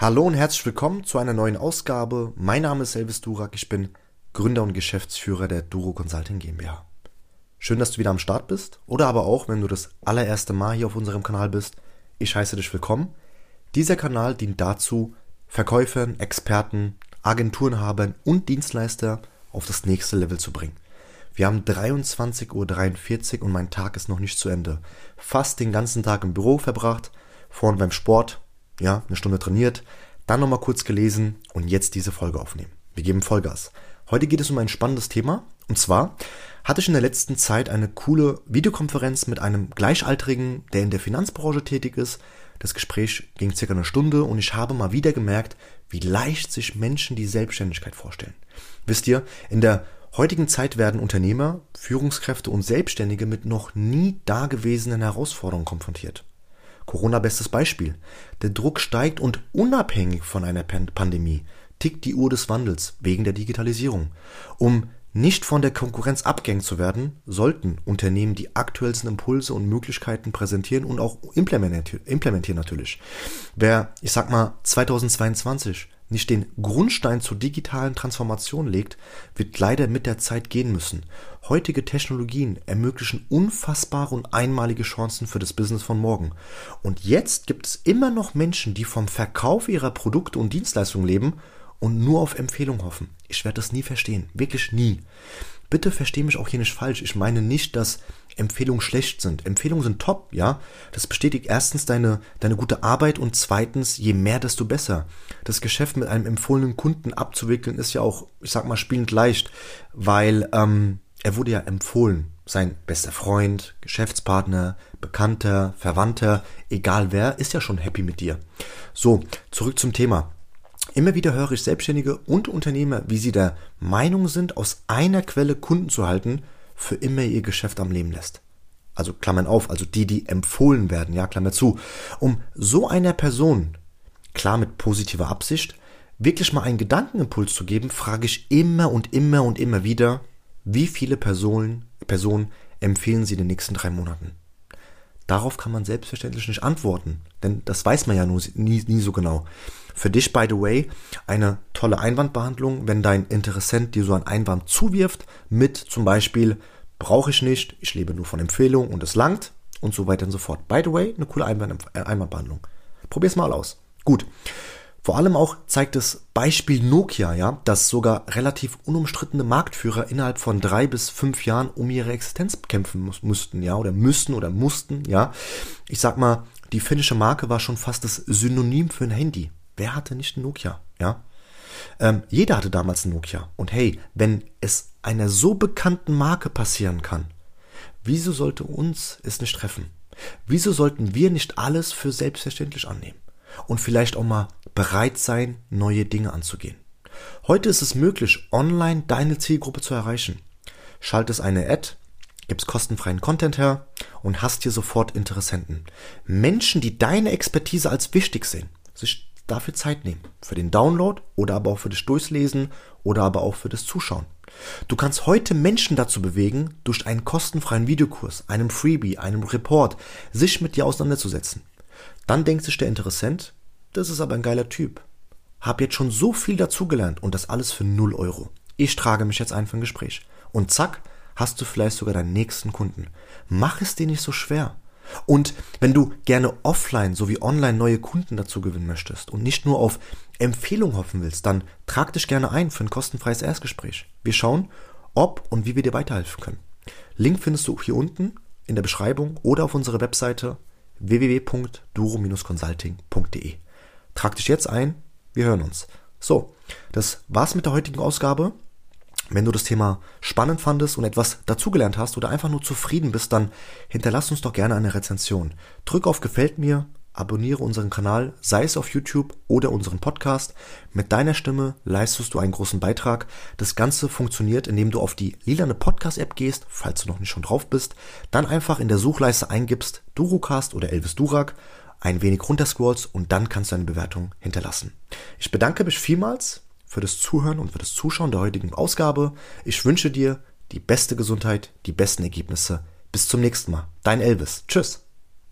Hallo und herzlich willkommen zu einer neuen Ausgabe. Mein Name ist Elvis Durak, ich bin Gründer und Geschäftsführer der Duro Consulting GmbH. Schön, dass du wieder am Start bist oder aber auch, wenn du das allererste Mal hier auf unserem Kanal bist, ich heiße dich willkommen. Dieser Kanal dient dazu, Verkäufern, Experten, Agenturenhabern und Dienstleister auf das nächste Level zu bringen. Wir haben 23.43 Uhr und mein Tag ist noch nicht zu Ende. Fast den ganzen Tag im Büro verbracht, vorhin beim Sport, ja, eine Stunde trainiert, dann nochmal kurz gelesen und jetzt diese Folge aufnehmen. Wir geben Vollgas. Heute geht es um ein spannendes Thema und zwar hatte ich in der letzten Zeit eine coole Videokonferenz mit einem Gleichaltrigen, der in der Finanzbranche tätig ist. Das Gespräch ging circa eine Stunde und ich habe mal wieder gemerkt, wie leicht sich Menschen die Selbstständigkeit vorstellen. Wisst ihr, in der heutigen Zeit werden Unternehmer, Führungskräfte und Selbstständige mit noch nie dagewesenen Herausforderungen konfrontiert. Corona bestes Beispiel. Der Druck steigt und unabhängig von einer Pandemie tickt die Uhr des Wandels wegen der Digitalisierung. Um nicht von der Konkurrenz abgehängt zu werden, sollten Unternehmen die aktuellsten Impulse und Möglichkeiten präsentieren und auch implementieren natürlich. Wer, ich sag mal, 2022 nicht den Grundstein zur digitalen Transformation legt, wird leider mit der Zeit gehen müssen. Heutige Technologien ermöglichen unfassbare und einmalige Chancen für das Business von morgen. Und jetzt gibt es immer noch Menschen, die vom Verkauf ihrer Produkte und Dienstleistungen leben und nur auf Empfehlung hoffen. Ich werde das nie verstehen, wirklich nie. Bitte verstehe mich auch hier nicht falsch. Ich meine nicht, dass Empfehlungen schlecht sind. Empfehlungen sind top, ja. Das bestätigt erstens deine, deine gute Arbeit und zweitens, je mehr, desto besser. Das Geschäft mit einem empfohlenen Kunden abzuwickeln ist ja auch, ich sag mal, spielend leicht, weil ähm, er wurde ja empfohlen. Sein bester Freund, Geschäftspartner, Bekannter, Verwandter, egal wer, ist ja schon happy mit dir. So, zurück zum Thema. Immer wieder höre ich Selbstständige und Unternehmer, wie sie der Meinung sind, aus einer Quelle Kunden zu halten, für immer ihr Geschäft am Leben lässt. Also Klammern auf, also die, die empfohlen werden, ja, Klammer zu. Um so einer Person, klar mit positiver Absicht, wirklich mal einen Gedankenimpuls zu geben, frage ich immer und immer und immer wieder, wie viele Personen, Personen empfehlen Sie in den nächsten drei Monaten? Darauf kann man selbstverständlich nicht antworten, denn das weiß man ja nur nie, nie so genau. Für dich, by the way, eine tolle Einwandbehandlung, wenn dein Interessent dir so einen Einwand zuwirft mit zum Beispiel, brauche ich nicht, ich lebe nur von Empfehlungen und es langt und so weiter und so fort. By the way, eine coole Einwand, äh, Einwandbehandlung. Probier's mal aus. Gut. Vor allem auch zeigt das Beispiel Nokia, ja, dass sogar relativ unumstrittene Marktführer innerhalb von drei bis fünf Jahren um ihre Existenz kämpfen muss, mussten, ja, oder müssten oder mussten, ja. Ich sag mal, die finnische Marke war schon fast das Synonym für ein Handy. Wer hatte nicht ein Nokia, ja? Ähm, jeder hatte damals ein Nokia. Und hey, wenn es einer so bekannten Marke passieren kann, wieso sollte uns es nicht treffen? Wieso sollten wir nicht alles für selbstverständlich annehmen? und vielleicht auch mal bereit sein, neue Dinge anzugehen. Heute ist es möglich, online deine Zielgruppe zu erreichen. Schaltest eine Ad, gibst kostenfreien Content her und hast hier sofort Interessenten. Menschen, die deine Expertise als wichtig sehen, sich dafür Zeit nehmen. Für den Download oder aber auch für das Durchlesen oder aber auch für das Zuschauen. Du kannst heute Menschen dazu bewegen, durch einen kostenfreien Videokurs, einem Freebie, einem Report, sich mit dir auseinanderzusetzen. Dann denkt sich der Interessent, das ist aber ein geiler Typ. Hab jetzt schon so viel dazugelernt und das alles für 0 Euro. Ich trage mich jetzt ein für ein Gespräch. Und zack, hast du vielleicht sogar deinen nächsten Kunden. Mach es dir nicht so schwer. Und wenn du gerne offline sowie online neue Kunden dazu gewinnen möchtest und nicht nur auf Empfehlung hoffen willst, dann trag dich gerne ein für ein kostenfreies Erstgespräch. Wir schauen, ob und wie wir dir weiterhelfen können. Link findest du hier unten in der Beschreibung oder auf unserer Webseite www.duro-consulting.de. Trag dich jetzt ein, wir hören uns. So, das war's mit der heutigen Ausgabe. Wenn du das Thema spannend fandest und etwas dazugelernt hast oder einfach nur zufrieden bist, dann hinterlass uns doch gerne eine Rezension. Drück auf Gefällt mir, abonniere unseren Kanal, sei es auf YouTube oder unseren Podcast. Mit deiner Stimme leistest du einen großen Beitrag. Das Ganze funktioniert, indem du auf die lilane Podcast-App gehst, falls du noch nicht schon drauf bist, dann einfach in der Suchleiste eingibst Durucast oder Elvis Durak, ein wenig runterscrollst und dann kannst du eine Bewertung hinterlassen. Ich bedanke mich vielmals für das Zuhören und für das Zuschauen der heutigen Ausgabe. Ich wünsche dir die beste Gesundheit, die besten Ergebnisse. Bis zum nächsten Mal. Dein Elvis. Tschüss.